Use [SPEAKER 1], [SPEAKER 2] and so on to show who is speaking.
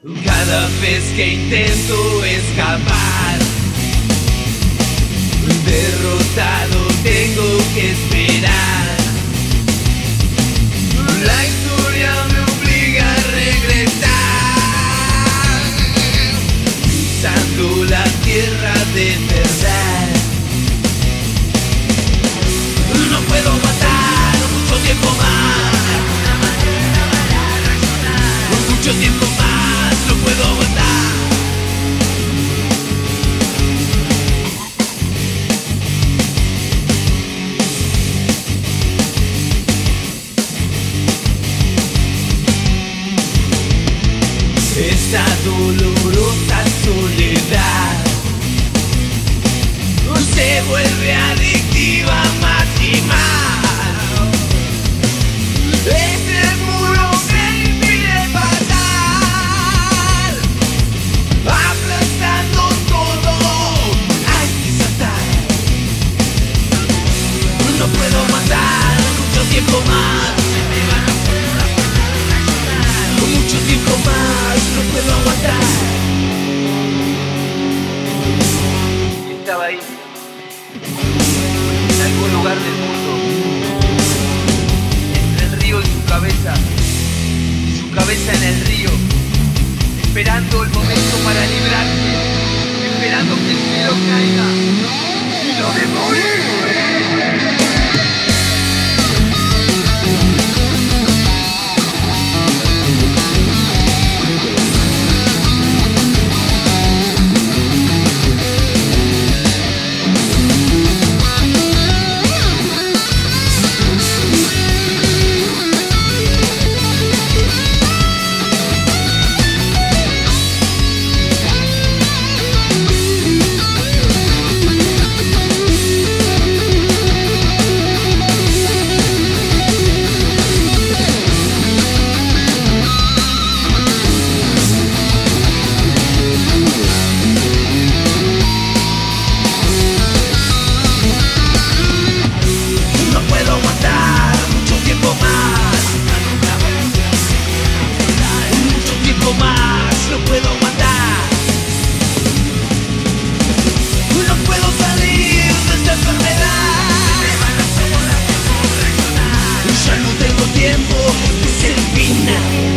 [SPEAKER 1] Cada vez que intento escapar, derrotado tengo que esperar. La historia me obliga a regresar, pisando la tierra de verdad. No puedo matar Esta dolorosa soledad se vuelve adictiva más y más. Ese muro me impide pasar, aplastando todo. Hay que saltar. No puedo matar mucho tiempo más. Cabeza en el río, esperando el momento para librarse, be now.